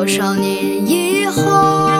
多少年以后，